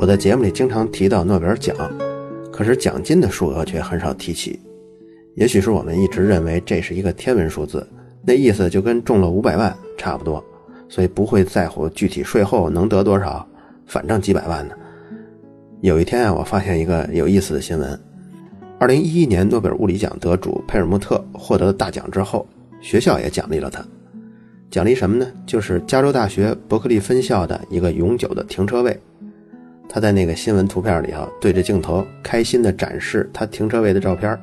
我在节目里经常提到诺贝尔奖，可是奖金的数额却很少提起。也许是我们一直认为这是一个天文数字，那意思就跟中了五百万差不多，所以不会在乎具体税后能得多少，反正几百万呢。有一天啊，我发现一个有意思的新闻：二零一一年诺贝尔物理奖得主佩尔穆特获得大奖之后，学校也奖励了他。奖励什么呢？就是加州大学伯克利分校的一个永久的停车位。他在那个新闻图片里啊，对着镜头开心地展示他停车位的照片。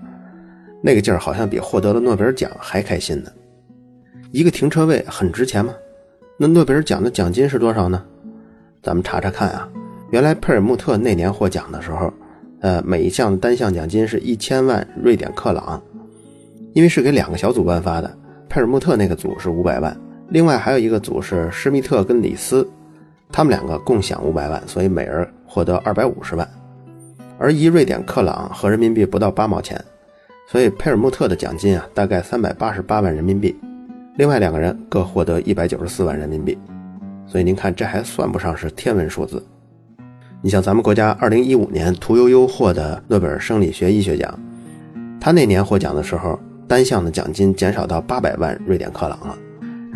那个劲儿好像比获得了诺贝尔奖还开心呢。一个停车位很值钱吗？那诺贝尔奖的奖金是多少呢？咱们查查看啊。原来佩尔穆特那年获奖的时候，呃，每一项单项奖金是一千万瑞典克朗。因为是给两个小组颁发的，佩尔穆特那个组是五百万，另外还有一个组是施密特跟李斯，他们两个共享五百万，所以每人获得二百五十万。而一瑞典克朗合人民币不到八毛钱。所以佩尔穆特的奖金啊，大概三百八十八万人民币，另外两个人各获得一百九十四万人民币。所以您看，这还算不上是天文数字。你像咱们国家二零一五年屠呦呦获得诺贝尔生理学医学奖，他那年获奖的时候，单项的奖金减少到八百万瑞典克朗了，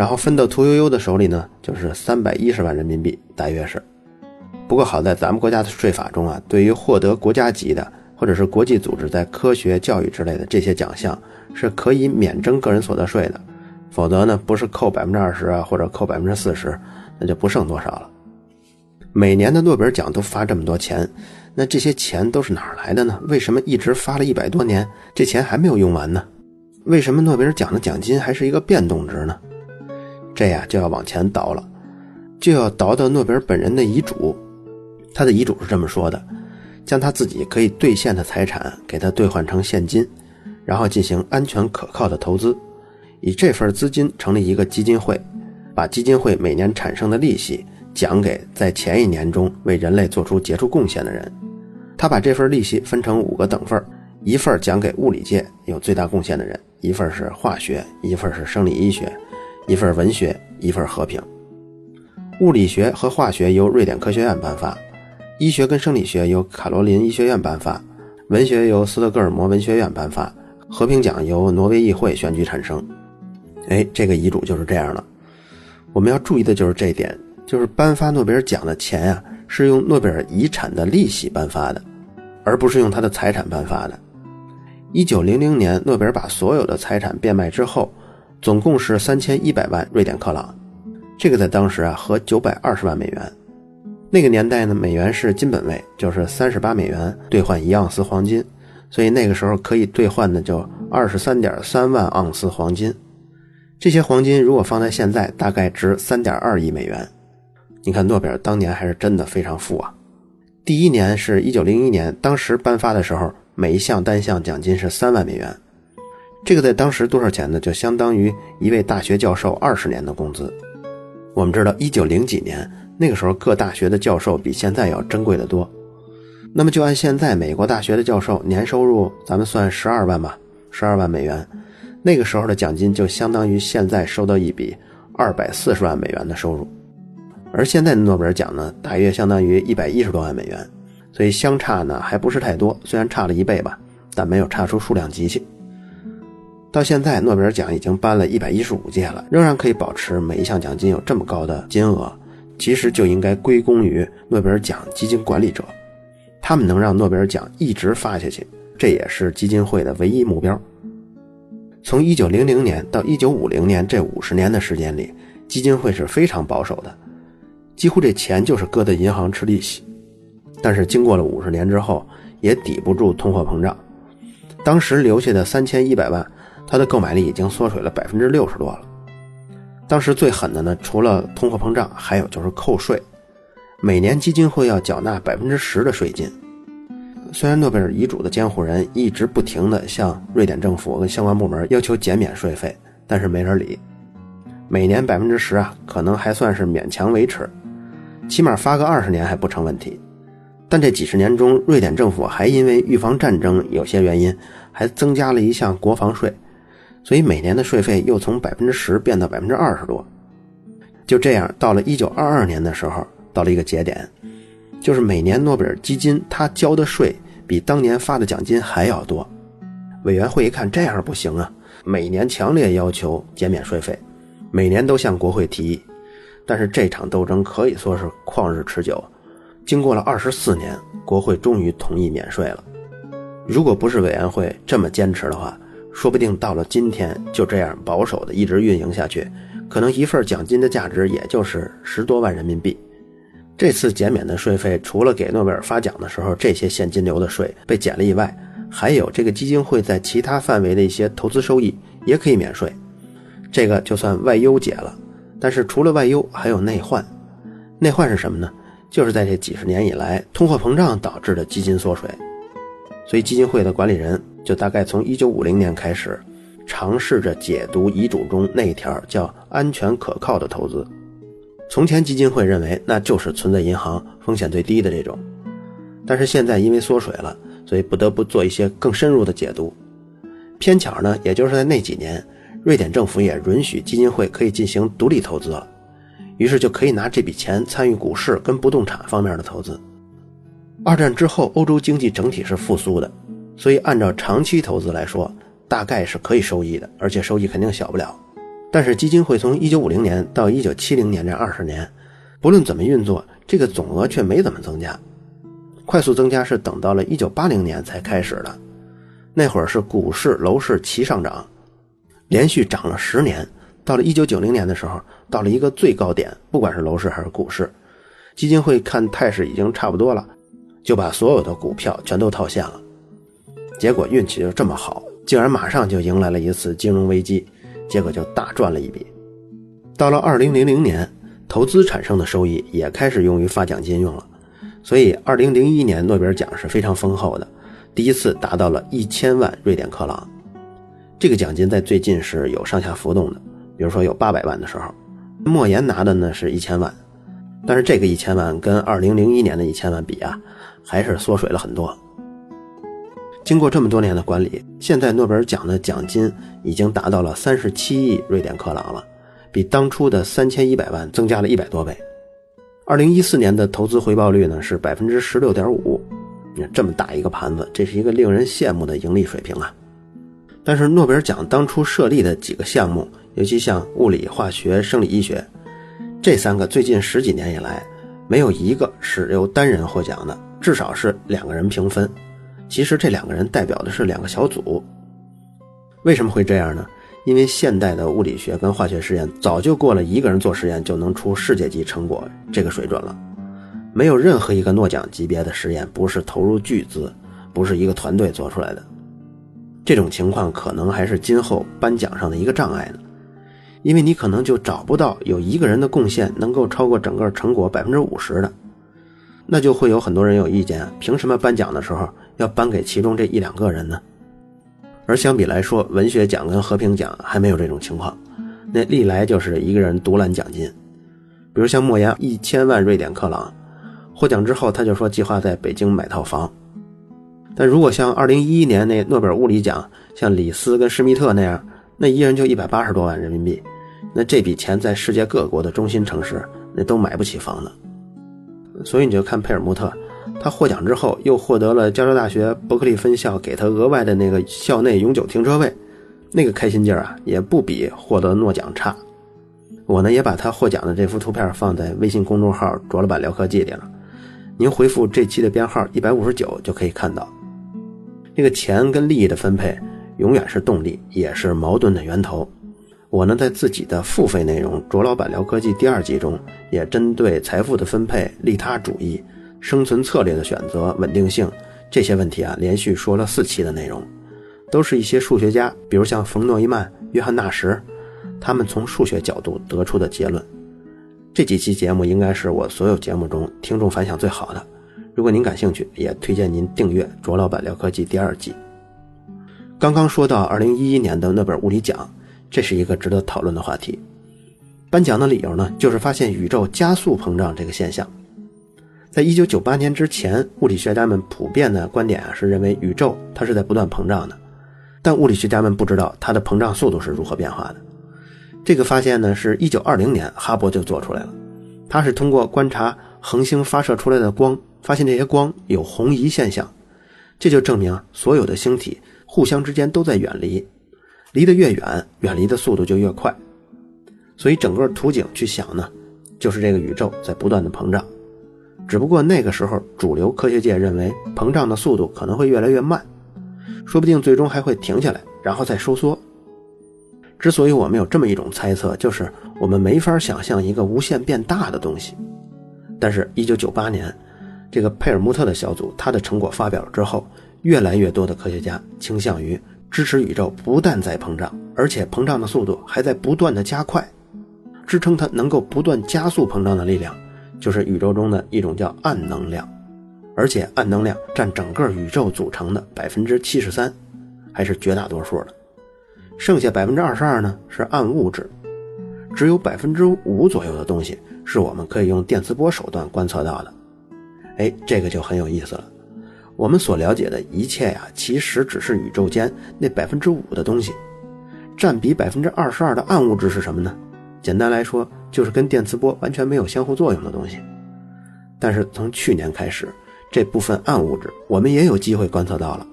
然后分到屠呦呦的手里呢，就是三百一十万人民币，大约是。不过好在咱们国家的税法中啊，对于获得国家级的。或者是国际组织在科学教育之类的这些奖项是可以免征个人所得税的，否则呢不是扣百分之二十啊，或者扣百分之四十，那就不剩多少了。每年的诺贝尔奖都发这么多钱，那这些钱都是哪儿来的呢？为什么一直发了一百多年，这钱还没有用完呢？为什么诺贝尔奖的奖金还是一个变动值呢？这呀就要往前倒了，就要倒到诺贝尔本人的遗嘱，他的遗嘱是这么说的。将他自己可以兑现的财产给他兑换成现金，然后进行安全可靠的投资，以这份资金成立一个基金会，把基金会每年产生的利息奖给在前一年中为人类做出杰出贡献的人。他把这份利息分成五个等份一份奖给物理界有最大贡献的人，一份是化学，一份是生理医学，一份文学，一份和平。物理学和化学由瑞典科学院颁发。医学跟生理学由卡罗琳医学院颁发，文学由斯德哥尔摩文学院颁发，和平奖由挪威议会选举产生。哎，这个遗嘱就是这样了。我们要注意的就是这一点，就是颁发诺贝尔奖的钱呀，是用诺贝尔遗产的利息颁发的，而不是用他的财产颁发的。一九零零年，诺贝尔把所有的财产变卖之后，总共是三千一百万瑞典克朗，这个在当时啊，合九百二十万美元。那个年代呢，美元是金本位，就是三十八美元兑换一盎司黄金，所以那个时候可以兑换的就二十三点三万盎司黄金。这些黄金如果放在现在，大概值三点二亿美元。你看诺贝尔当年还是真的非常富啊。第一年是一九零一年，当时颁发的时候，每一项单项奖金是三万美元，这个在当时多少钱呢？就相当于一位大学教授二十年的工资。我们知道一九零几年。那个时候，各大学的教授比现在要珍贵的多。那么，就按现在美国大学的教授年收入，咱们算十二万吧，十二万美元。那个时候的奖金就相当于现在收到一笔二百四十万美元的收入。而现在的诺贝尔奖呢，大约相当于一百一十多万美元，所以相差呢还不是太多。虽然差了一倍吧，但没有差出数量级去。到现在，诺贝尔奖已经颁了一百一十五届了，仍然可以保持每一项奖金有这么高的金额。其实就应该归功于诺贝尔奖基金管理者，他们能让诺贝尔奖一直发下去，这也是基金会的唯一目标。从1900年到1950年这五十年的时间里，基金会是非常保守的，几乎这钱就是搁在银行吃利息。但是经过了五十年之后，也抵不住通货膨胀。当时留下的三千一百万，它的购买力已经缩水了百分之六十多了。当时最狠的呢，除了通货膨胀，还有就是扣税。每年基金会要缴纳百分之十的税金。虽然诺贝尔遗嘱的监护人一直不停地向瑞典政府跟相关部门要求减免税费，但是没人理。每年百分之十啊，可能还算是勉强维持，起码发个二十年还不成问题。但这几十年中，瑞典政府还因为预防战争有些原因，还增加了一项国防税。所以每年的税费又从百分之十变到百分之二十多，就这样到了一九二二年的时候，到了一个节点，就是每年诺贝尔基金他交的税比当年发的奖金还要多。委员会一看这样不行啊，每年强烈要求减免税费，每年都向国会提议。但是这场斗争可以说是旷日持久，经过了二十四年，国会终于同意免税了。如果不是委员会这么坚持的话，说不定到了今天就这样保守的一直运营下去，可能一份奖金的价值也就是十多万人民币。这次减免的税费，除了给诺贝尔发奖的时候这些现金流的税被减了以外，还有这个基金会在其他范围的一些投资收益也可以免税，这个就算外忧解了。但是除了外忧，还有内患。内患是什么呢？就是在这几十年以来，通货膨胀导致的基金缩水。所以基金会的管理人就大概从1950年开始，尝试着解读遗嘱中那一条叫“安全可靠的投资”。从前基金会认为那就是存在银行，风险最低的这种。但是现在因为缩水了，所以不得不做一些更深入的解读。偏巧呢，也就是在那几年。瑞典政府也允许基金会可以进行独立投资了，于是就可以拿这笔钱参与股市跟不动产方面的投资。二战之后，欧洲经济整体是复苏的，所以按照长期投资来说，大概是可以收益的，而且收益肯定小不了。但是基金会从1950年到1970年这二十年，不论怎么运作，这个总额却没怎么增加，快速增加是等到了1980年才开始的，那会儿是股市、楼市齐上涨。连续涨了十年，到了一九九零年的时候，到了一个最高点，不管是楼市还是股市，基金会看态势已经差不多了，就把所有的股票全都套现了。结果运气就这么好，竟然马上就迎来了一次金融危机，结果就大赚了一笔。到了二零零零年，投资产生的收益也开始用于发奖金用了，所以二零零一年诺贝尔奖是非常丰厚的，第一次达到了一千万瑞典克朗。这个奖金在最近是有上下浮动的，比如说有八百万的时候，莫言拿的呢是一千万，但是这个一千万跟二零零一年的一千万比啊，还是缩水了很多。经过这么多年的管理，现在诺贝尔奖的奖金已经达到了三十七亿瑞典克朗了，比当初的三千一百万增加了一百多倍。二零一四年的投资回报率呢是百分之十六点五，你看这么大一个盘子，这是一个令人羡慕的盈利水平啊。但是诺贝尔奖当初设立的几个项目，尤其像物理、化学、生理医学，这三个最近十几年以来，没有一个是由单人获奖的，至少是两个人平分。其实这两个人代表的是两个小组。为什么会这样呢？因为现代的物理学跟化学实验早就过了一个人做实验就能出世界级成果这个水准了，没有任何一个诺奖级别的实验不是投入巨资，不是一个团队做出来的。这种情况可能还是今后颁奖上的一个障碍呢，因为你可能就找不到有一个人的贡献能够超过整个成果百分之五十的，那就会有很多人有意见：凭什么颁奖的时候要颁给其中这一两个人呢？而相比来说，文学奖跟和平奖还没有这种情况，那历来就是一个人独揽奖金。比如像莫言一千万瑞典克朗，获奖之后他就说计划在北京买套房。但如果像二零一一年那诺贝尔物理奖，像李斯跟施密特那样，那一人就一百八十多万人民币，那这笔钱在世界各国的中心城市，那都买不起房子。所以你就看佩尔穆特，他获奖之后又获得了加州大学伯克利分校给他额外的那个校内永久停车位，那个开心劲儿啊，也不比获得诺奖差。我呢也把他获奖的这幅图片放在微信公众号“卓老板聊科技”里了，您回复这期的编号一百五十九就可以看到。这个钱跟利益的分配，永远是动力，也是矛盾的源头。我呢，在自己的付费内容《卓老板聊科技》第二集中，也针对财富的分配、利他主义、生存策略的选择、稳定性这些问题啊，连续说了四期的内容，都是一些数学家，比如像冯诺依曼、约翰纳什，他们从数学角度得出的结论。这几期节目应该是我所有节目中听众反响最好的。如果您感兴趣，也推荐您订阅《卓老板聊科技》第二季。刚刚说到二零一一年的诺贝尔物理奖，这是一个值得讨论的话题。颁奖的理由呢，就是发现宇宙加速膨胀这个现象。在一九九八年之前，物理学家们普遍的观点啊是认为宇宙它是在不断膨胀的，但物理学家们不知道它的膨胀速度是如何变化的。这个发现呢，是一九二零年哈勃就做出来了，他是通过观察。恒星发射出来的光发现这些光有红移现象，这就证明所有的星体互相之间都在远离，离得越远，远离的速度就越快。所以整个图景去想呢，就是这个宇宙在不断的膨胀。只不过那个时候，主流科学界认为膨胀的速度可能会越来越慢，说不定最终还会停下来，然后再收缩。之所以我们有这么一种猜测，就是我们没法想象一个无限变大的东西。但是，一九九八年，这个佩尔穆特的小组他的成果发表了之后，越来越多的科学家倾向于支持宇宙不但在膨胀，而且膨胀的速度还在不断的加快。支撑它能够不断加速膨胀的力量，就是宇宙中的一种叫暗能量，而且暗能量占整个宇宙组成的百分之七十三，还是绝大多数的。剩下百分之二十二呢是暗物质，只有百分之五左右的东西。是我们可以用电磁波手段观测到的，哎，这个就很有意思了。我们所了解的一切呀，其实只是宇宙间那百分之五的东西。占比百分之二十二的暗物质是什么呢？简单来说，就是跟电磁波完全没有相互作用的东西。但是从去年开始，这部分暗物质我们也有机会观测到了，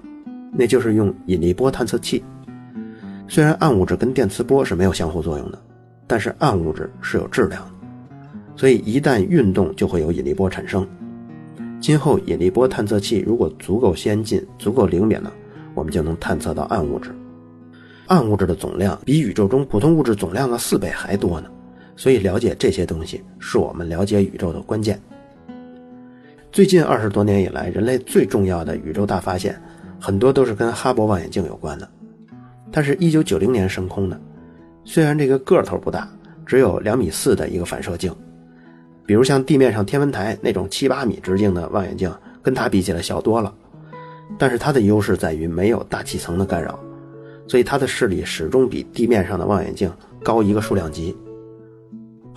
那就是用引力波探测器。虽然暗物质跟电磁波是没有相互作用的，但是暗物质是有质量的。所以一旦运动，就会有引力波产生。今后引力波探测器如果足够先进、足够灵敏呢，我们就能探测到暗物质。暗物质的总量比宇宙中普通物质总量的四倍还多呢。所以了解这些东西是我们了解宇宙的关键。最近二十多年以来，人类最重要的宇宙大发现，很多都是跟哈勃望远镜有关的。它是一九九零年升空的，虽然这个个头不大，只有两米四的一个反射镜。比如像地面上天文台那种七八米直径的望远镜，跟它比起来小多了。但是它的优势在于没有大气层的干扰，所以它的视力始终比地面上的望远镜高一个数量级。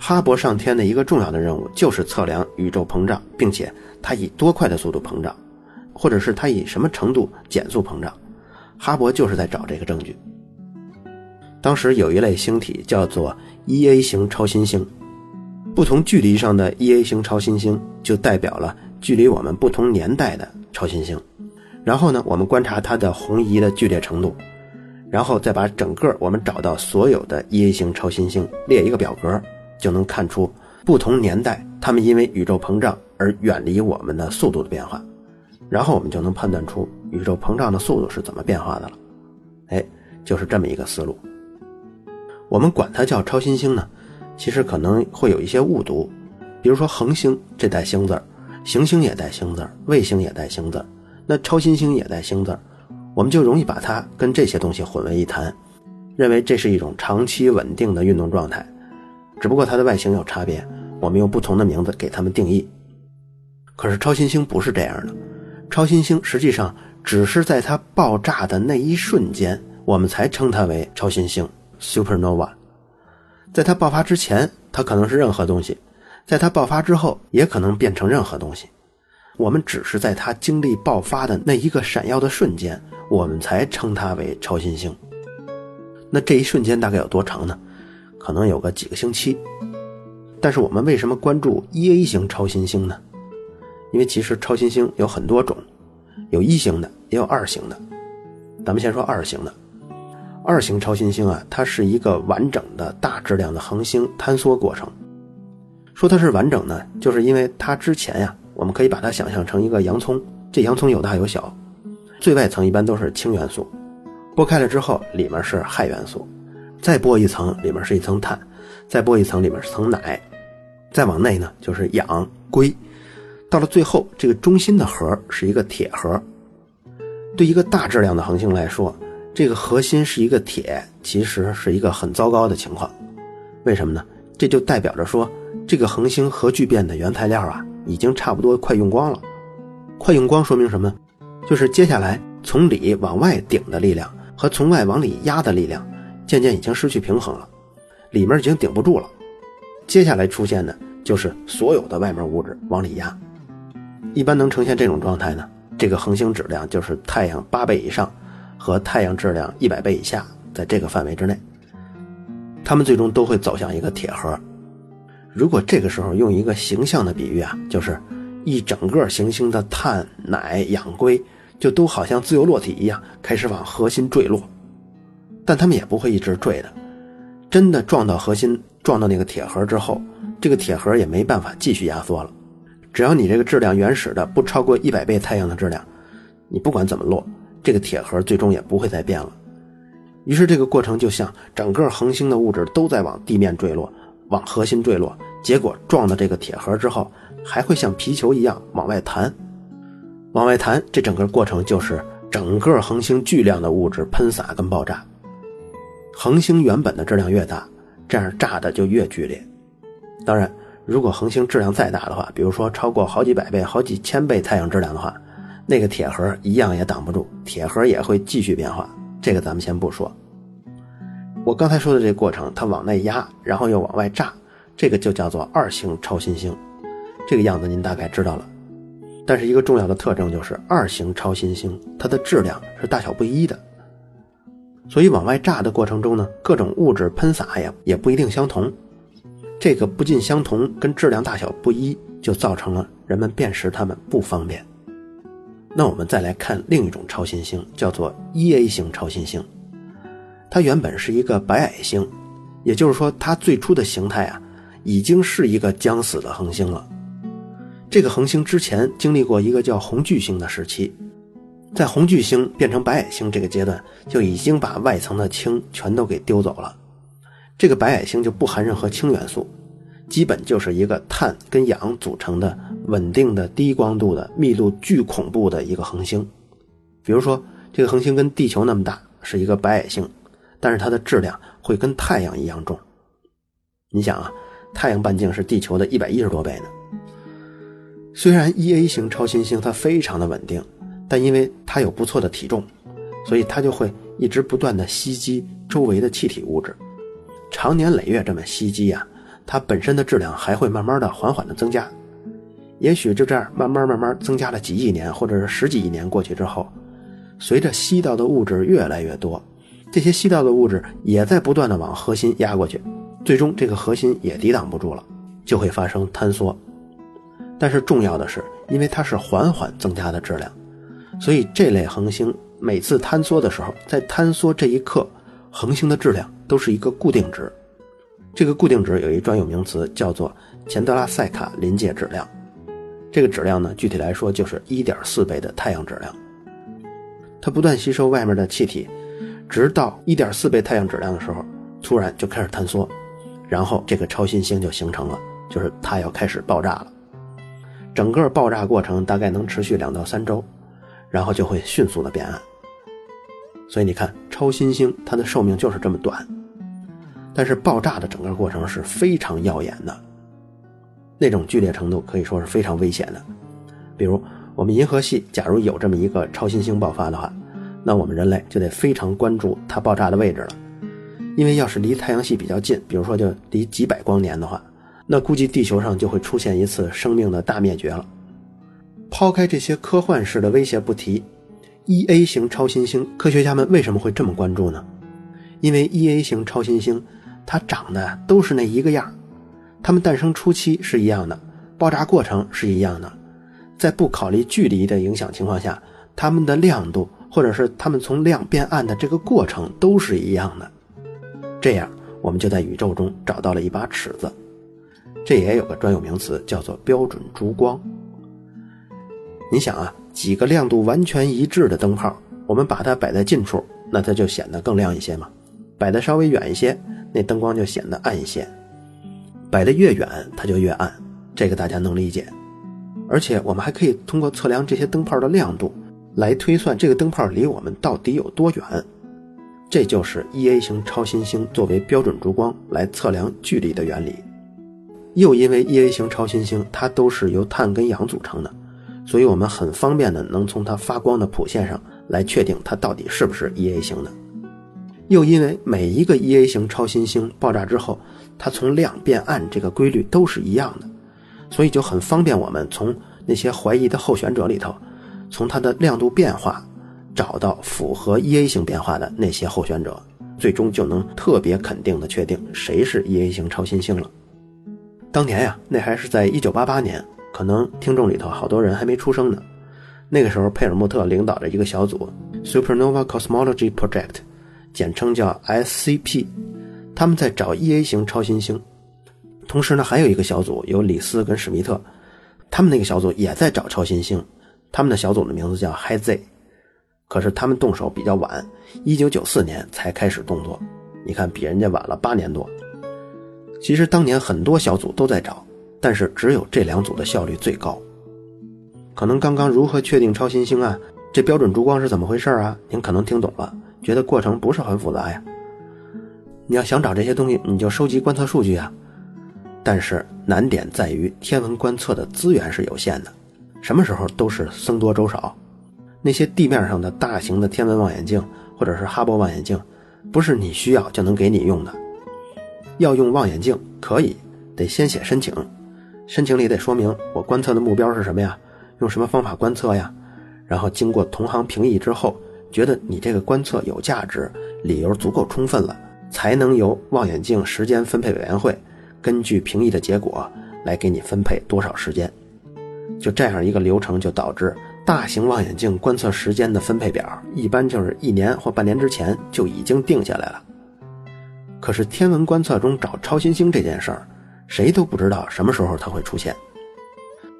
哈勃上天的一个重要的任务就是测量宇宙膨胀，并且它以多快的速度膨胀，或者是它以什么程度减速膨胀。哈勃就是在找这个证据。当时有一类星体叫做 E A 型超新星。不同距离上的 E A 型超新星就代表了距离我们不同年代的超新星。然后呢，我们观察它的红移的剧烈程度，然后再把整个我们找到所有的 E A 型超新星列一个表格，就能看出不同年代它们因为宇宙膨胀而远离我们的速度的变化。然后我们就能判断出宇宙膨胀的速度是怎么变化的了。哎，就是这么一个思路。我们管它叫超新星呢。其实可能会有一些误读，比如说恒星这带星字儿，行星也带星字儿，卫星也带星字儿，那超新星也带星字儿，我们就容易把它跟这些东西混为一谈，认为这是一种长期稳定的运动状态，只不过它的外形有差别，我们用不同的名字给它们定义。可是超新星不是这样的，超新星实际上只是在它爆炸的那一瞬间，我们才称它为超新星 （supernova）。在它爆发之前，它可能是任何东西；在它爆发之后，也可能变成任何东西。我们只是在它经历爆发的那一个闪耀的瞬间，我们才称它为超新星。那这一瞬间大概有多长呢？可能有个几个星期。但是我们为什么关注 E A 型超新星呢？因为其实超新星有很多种，有一型的，也有二型的。咱们先说二型的。二型超新星啊，它是一个完整的大质量的恒星坍缩过程。说它是完整呢，就是因为它之前呀，我们可以把它想象成一个洋葱，这洋葱有大有小，最外层一般都是氢元素，剥开了之后里面是氦元素，再剥一层里面是一层碳，再剥一层里面是层氖，再往内呢就是氧、硅，到了最后这个中心的核是一个铁核。对一个大质量的恒星来说。这个核心是一个铁，其实是一个很糟糕的情况。为什么呢？这就代表着说，这个恒星核聚变的原材料啊，已经差不多快用光了。快用光说明什么？就是接下来从里往外顶的力量和从外往里压的力量，渐渐已经失去平衡了，里面已经顶不住了。接下来出现的就是所有的外面物质往里压。一般能呈现这种状态呢，这个恒星质量就是太阳八倍以上。和太阳质量一百倍以下，在这个范围之内，它们最终都会走向一个铁核。如果这个时候用一个形象的比喻啊，就是一整个行星的碳、氖、氧、硅就都好像自由落体一样，开始往核心坠落。但它们也不会一直坠的，真的撞到核心、撞到那个铁盒之后，这个铁盒也没办法继续压缩了。只要你这个质量原始的不超过一百倍太阳的质量，你不管怎么落，这个铁盒最终也不会再变了。于是这个过程就像整个恒星的物质都在往地面坠落，往核心坠落，结果撞到这个铁盒之后，还会像皮球一样往外弹，往外弹。这整个过程就是整个恒星巨量的物质喷洒跟爆炸。恒星原本的质量越大，这样炸的就越剧烈。当然，如果恒星质量再大的话，比如说超过好几百倍、好几千倍太阳质量的话，那个铁盒一样也挡不住，铁盒也会继续变化。这个咱们先不说。我刚才说的这个过程，它往内压，然后又往外炸，这个就叫做二型超新星。这个样子您大概知道了。但是一个重要的特征就是，二型超新星它的质量是大小不一的。所以往外炸的过程中呢，各种物质喷洒呀也不一定相同，这个不尽相同跟质量大小不一，就造成了人们辨识它们不方便。那我们再来看另一种超新星，叫做 E-A 型超新星，它原本是一个白矮星，也就是说它最初的形态啊，已经是一个将死的恒星了。这个恒星之前经历过一个叫红巨星的时期。在红巨星变成白矮星这个阶段，就已经把外层的氢全都给丢走了。这个白矮星就不含任何氢元素，基本就是一个碳跟氧组成的稳定的低光度的密度巨恐怖的一个恒星。比如说，这个恒星跟地球那么大，是一个白矮星，但是它的质量会跟太阳一样重。你想啊，太阳半径是地球的一百一十多倍呢。虽然 E-A 型超新星它非常的稳定。但因为它有不错的体重，所以它就会一直不断的吸积周围的气体物质，长年累月这么吸积呀，它本身的质量还会慢慢的缓缓的增加，也许就这样慢慢慢慢增加了几亿年或者是十几亿年过去之后，随着吸到的物质越来越多，这些吸到的物质也在不断的往核心压过去，最终这个核心也抵挡不住了，就会发生坍缩。但是重要的是，因为它是缓缓增加的质量。所以这类恒星每次坍缩的时候，在坍缩这一刻，恒星的质量都是一个固定值。这个固定值有一专有名词，叫做钱德拉塞卡临界质量。这个质量呢，具体来说就是一点四倍的太阳质量。它不断吸收外面的气体，直到一点四倍太阳质量的时候，突然就开始坍缩，然后这个超新星就形成了，就是它要开始爆炸了。整个爆炸过程大概能持续两到三周。然后就会迅速的变暗，所以你看，超新星它的寿命就是这么短，但是爆炸的整个过程是非常耀眼的，那种剧烈程度可以说是非常危险的。比如我们银河系假如有这么一个超新星爆发的话，那我们人类就得非常关注它爆炸的位置了，因为要是离太阳系比较近，比如说就离几百光年的话，那估计地球上就会出现一次生命的大灭绝了。抛开这些科幻式的威胁不提，E-A 型超新星，科学家们为什么会这么关注呢？因为 E-A 型超新星，它长得都是那一个样它们诞生初期是一样的，爆炸过程是一样的，在不考虑距离的影响情况下，它们的亮度或者是它们从亮变暗的这个过程都是一样的。这样，我们就在宇宙中找到了一把尺子，这也有个专有名词，叫做标准烛光。你想啊，几个亮度完全一致的灯泡，我们把它摆在近处，那它就显得更亮一些嘛；摆的稍微远一些，那灯光就显得暗一些。摆得越远，它就越暗，这个大家能理解。而且我们还可以通过测量这些灯泡的亮度，来推算这个灯泡离我们到底有多远。这就是 E-A 型超新星作为标准烛光来测量距离的原理。又因为 E-A 型超新星它都是由碳跟氧组成的。所以，我们很方便的能从它发光的谱线上来确定它到底是不是 E-A 型的。又因为每一个 E-A 型超新星爆炸之后，它从亮变暗这个规律都是一样的，所以就很方便我们从那些怀疑的候选者里头，从它的亮度变化找到符合 E-A 型变化的那些候选者，最终就能特别肯定的确定谁是 E-A 型超新星了。当年呀，那还是在1988年。可能听众里头好多人还没出生呢。那个时候，佩尔穆特领导着一个小组 Supernova Cosmology Project，简称叫 SCP，他们在找 E A 型超新星。同时呢，还有一个小组由李斯跟史密特，他们那个小组也在找超新星，他们的小组的名字叫 High Z。可是他们动手比较晚，一九九四年才开始动作。你看，比人家晚了八年多。其实当年很多小组都在找，但是只有这两组的效率最高。可能刚刚如何确定超新星啊？这标准烛光是怎么回事啊？您可能听懂了，觉得过程不是很复杂呀。你要想找这些东西，你就收集观测数据啊。但是难点在于天文观测的资源是有限的，什么时候都是僧多粥少。那些地面上的大型的天文望远镜或者是哈勃望远镜，不是你需要就能给你用的。要用望远镜可以，得先写申请，申请里得说明我观测的目标是什么呀，用什么方法观测呀。然后经过同行评议之后，觉得你这个观测有价值，理由足够充分了，才能由望远镜时间分配委员会。根据评议的结果来给你分配多少时间，就这样一个流程，就导致大型望远镜观测时间的分配表一般就是一年或半年之前就已经定下来了。可是天文观测中找超新星这件事儿，谁都不知道什么时候它会出现，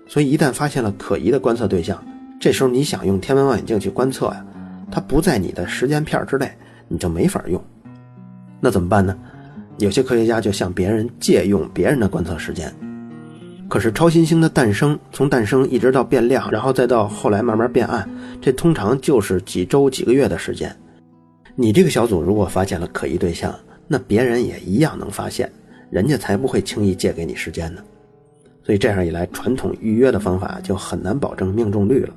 所以一旦发现了可疑的观测对象，这时候你想用天文望远镜去观测呀，它不在你的时间片之内，你就没法用。那怎么办呢？有些科学家就向别人借用别人的观测时间，可是超新星的诞生，从诞生一直到变亮，然后再到后来慢慢变暗，这通常就是几周几个月的时间。你这个小组如果发现了可疑对象，那别人也一样能发现，人家才不会轻易借给你时间呢。所以这样一来，传统预约的方法就很难保证命中率了。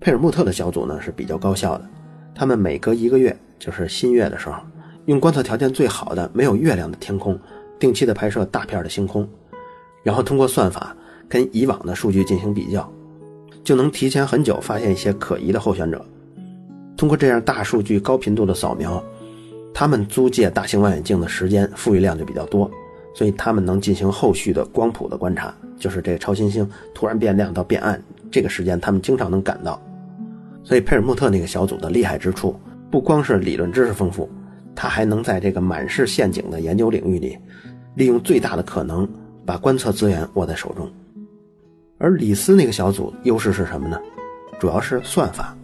佩尔穆特的小组呢是比较高效的，他们每隔一个月，就是新月的时候。用观测条件最好的、没有月亮的天空，定期的拍摄大片的星空，然后通过算法跟以往的数据进行比较，就能提前很久发现一些可疑的候选者。通过这样大数据、高频度的扫描，他们租借大型望远镜的时间富裕量就比较多，所以他们能进行后续的光谱的观察，就是这个超新星突然变亮到变暗这个时间，他们经常能赶到。所以佩尔穆特那个小组的厉害之处，不光是理论知识丰富。他还能在这个满是陷阱的研究领域里，利用最大的可能把观测资源握在手中。而李斯那个小组优势是什么呢？主要是算法。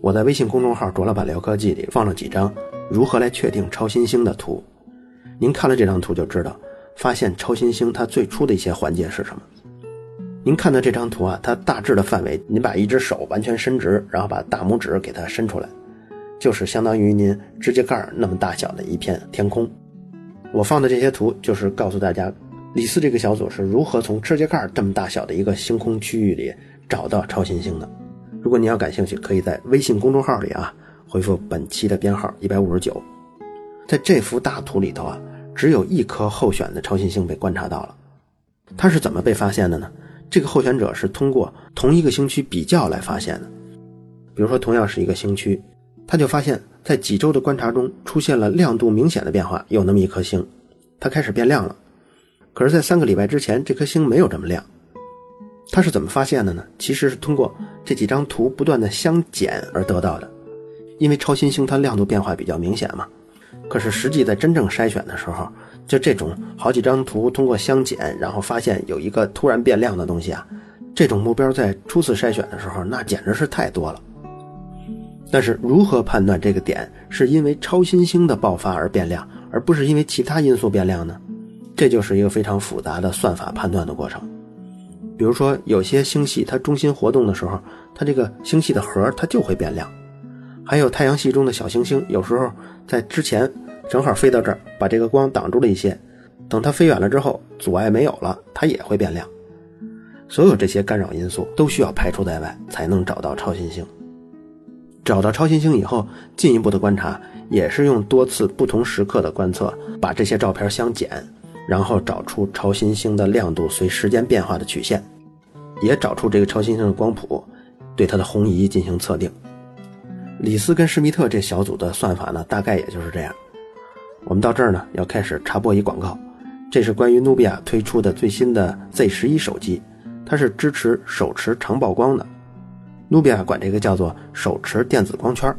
我在微信公众号“卓老板聊科技”里放了几张如何来确定超新星的图，您看了这张图就知道，发现超新星它最初的一些环节是什么。您看到这张图啊，它大致的范围，您把一只手完全伸直，然后把大拇指给它伸出来。就是相当于您指甲盖那么大小的一片天空。我放的这些图就是告诉大家，李斯这个小组是如何从指甲盖这么大小的一个星空区域里找到超新星的。如果您要感兴趣，可以在微信公众号里啊回复本期的编号一百五十九。在这幅大图里头啊，只有一颗候选的超新星被观察到了。它是怎么被发现的呢？这个候选者是通过同一个星区比较来发现的。比如说，同样是一个星区。他就发现，在几周的观察中出现了亮度明显的变化，有那么一颗星，它开始变亮了。可是，在三个礼拜之前，这颗星没有这么亮。他是怎么发现的呢？其实是通过这几张图不断的相减而得到的。因为超新星它亮度变化比较明显嘛。可是实际在真正筛选的时候，就这种好几张图通过相减，然后发现有一个突然变亮的东西啊，这种目标在初次筛选的时候，那简直是太多了。但是如何判断这个点是因为超新星的爆发而变亮，而不是因为其他因素变亮呢？这就是一个非常复杂的算法判断的过程。比如说，有些星系它中心活动的时候，它这个星系的核它就会变亮；还有太阳系中的小行星，有时候在之前正好飞到这儿，把这个光挡住了一些，等它飞远了之后，阻碍没有了，它也会变亮。所有这些干扰因素都需要排除在外，才能找到超新星。找到超新星以后，进一步的观察也是用多次不同时刻的观测，把这些照片相减，然后找出超新星的亮度随时间变化的曲线，也找出这个超新星的光谱，对它的红移进行测定。李斯跟施密特这小组的算法呢，大概也就是这样。我们到这儿呢，要开始插播一广告，这是关于努比亚推出的最新的 Z 十一手机，它是支持手持长曝光的。努比亚管这个叫做手持电子光圈。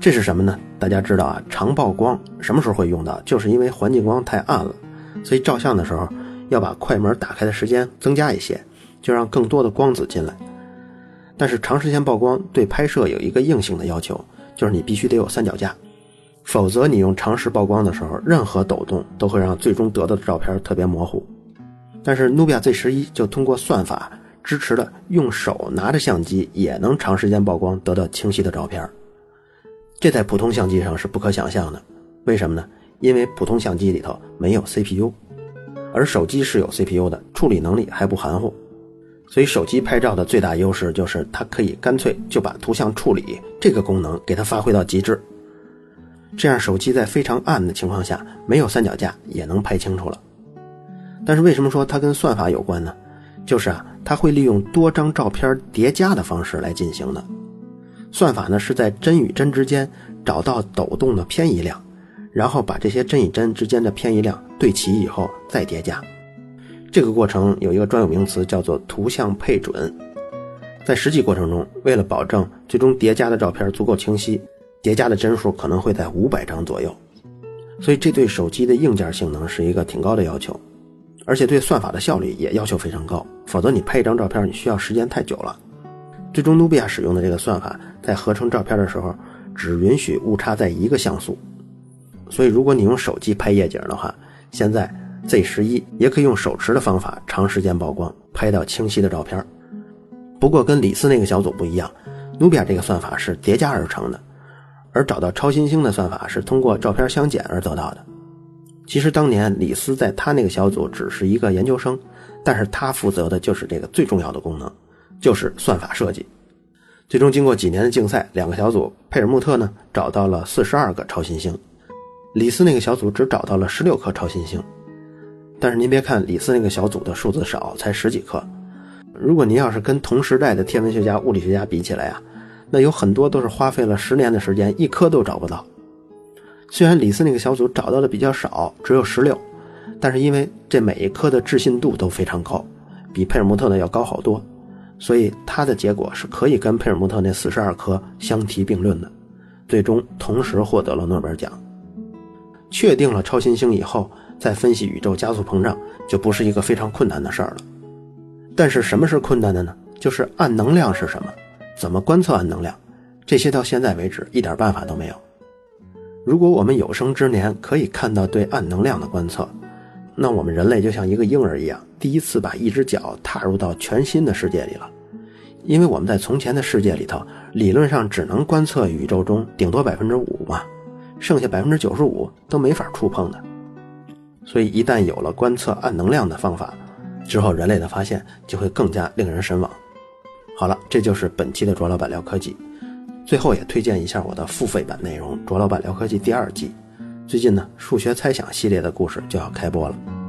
这是什么呢？大家知道啊，长曝光什么时候会用到？就是因为环境光太暗了，所以照相的时候要把快门打开的时间增加一些，就让更多的光子进来。但是长时间曝光对拍摄有一个硬性的要求，就是你必须得有三脚架，否则你用长时曝光的时候，任何抖动都会让最终得到的照片特别模糊。但是努比亚 Z 十一就通过算法支持了用手拿着相机也能长时间曝光得到清晰的照片。这在普通相机上是不可想象的，为什么呢？因为普通相机里头没有 CPU，而手机是有 CPU 的，处理能力还不含糊。所以手机拍照的最大优势就是它可以干脆就把图像处理这个功能给它发挥到极致。这样手机在非常暗的情况下，没有三脚架也能拍清楚了。但是为什么说它跟算法有关呢？就是啊，它会利用多张照片叠加的方式来进行的。算法呢是在帧与帧之间找到抖动的偏移量，然后把这些帧与帧之间的偏移量对齐以后再叠加。这个过程有一个专有名词叫做图像配准。在实际过程中，为了保证最终叠加的照片足够清晰，叠加的帧数可能会在五百张左右。所以这对手机的硬件性能是一个挺高的要求，而且对算法的效率也要求非常高。否则你拍一张照片，你需要时间太久了。最终，努比亚使用的这个算法在合成照片的时候，只允许误差在一个像素。所以，如果你用手机拍夜景的话，现在 Z 十一也可以用手持的方法长时间曝光，拍到清晰的照片。不过，跟李斯那个小组不一样，努比亚这个算法是叠加而成的，而找到超新星的算法是通过照片相减而得到的。其实，当年李斯在他那个小组只是一个研究生，但是他负责的就是这个最重要的功能。就是算法设计，最终经过几年的竞赛，两个小组，佩尔穆特呢找到了四十二个超新星，李斯那个小组只找到了十六颗超新星。但是您别看李斯那个小组的数字少，才十几颗，如果您要是跟同时代的天文学家、物理学家比起来啊，那有很多都是花费了十年的时间，一颗都找不到。虽然李斯那个小组找到的比较少，只有十六，但是因为这每一颗的置信度都非常高，比佩尔穆特的要高好多。所以它的结果是可以跟佩尔穆特那四十二颗相提并论的，最终同时获得了诺贝尔奖。确定了超新星以后，再分析宇宙加速膨胀就不是一个非常困难的事儿了。但是什么是困难的呢？就是暗能量是什么，怎么观测暗能量，这些到现在为止一点办法都没有。如果我们有生之年可以看到对暗能量的观测，那我们人类就像一个婴儿一样，第一次把一只脚踏入到全新的世界里了。因为我们在从前的世界里头，理论上只能观测宇宙中顶多百分之五嘛，剩下百分之九十五都没法触碰的。所以一旦有了观测暗能量的方法，之后人类的发现就会更加令人神往。好了，这就是本期的卓老板聊科技。最后也推荐一下我的付费版内容《卓老板聊科技》第二季。最近呢，数学猜想系列的故事就要开播了。